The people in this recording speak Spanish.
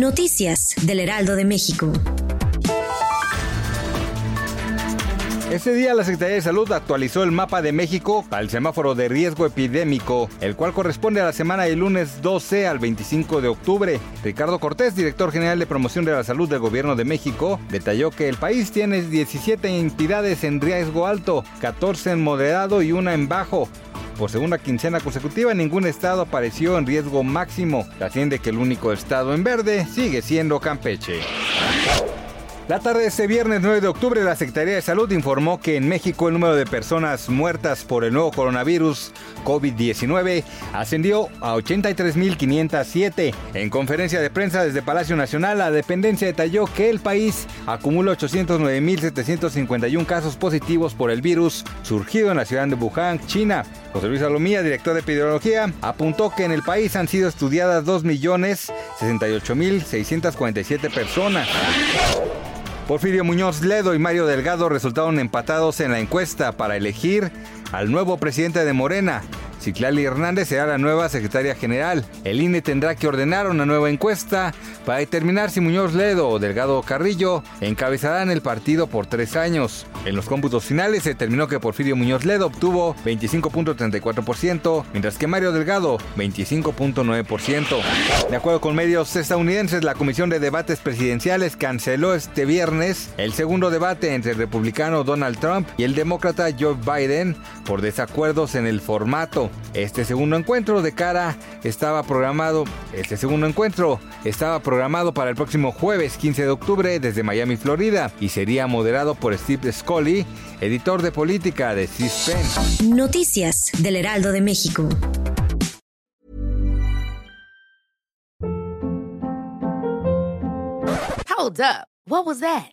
Noticias del Heraldo de México. Este día la Secretaría de Salud actualizó el mapa de México al semáforo de riesgo epidémico, el cual corresponde a la semana del lunes 12 al 25 de octubre. Ricardo Cortés, director general de promoción de la salud del Gobierno de México, detalló que el país tiene 17 entidades en riesgo alto, 14 en moderado y una en bajo. Por segunda quincena consecutiva, ningún estado apareció en riesgo máximo. Trasciende que el único estado en verde sigue siendo Campeche. La tarde de este viernes 9 de octubre, la Secretaría de Salud informó que en México el número de personas muertas por el nuevo coronavirus COVID-19 ascendió a 83.507. En conferencia de prensa desde Palacio Nacional, la dependencia detalló que el país acumula 809.751 casos positivos por el virus surgido en la ciudad de Wuhan, China. José Luis Salomía, director de epidemiología, apuntó que en el país han sido estudiadas 2.068.647 personas. Porfirio Muñoz Ledo y Mario Delgado resultaron empatados en la encuesta para elegir al nuevo presidente de Morena. Ciclali Hernández será la nueva secretaria general. El INE tendrá que ordenar una nueva encuesta para determinar si Muñoz Ledo o Delgado Carrillo encabezarán el partido por tres años. En los cómputos finales se determinó que Porfirio Muñoz Ledo obtuvo 25.34%, mientras que Mario Delgado 25.9%. De acuerdo con medios estadounidenses, la Comisión de Debates Presidenciales canceló este viernes el segundo debate entre el republicano Donald Trump y el demócrata Joe Biden por desacuerdos en el formato. Este segundo encuentro de cara estaba programado, este segundo encuentro estaba programado para el próximo jueves 15 de octubre desde Miami, Florida, y sería moderado por Steve Scully, editor de política de CISPEN. Noticias del Heraldo de México. Hold up. What was that?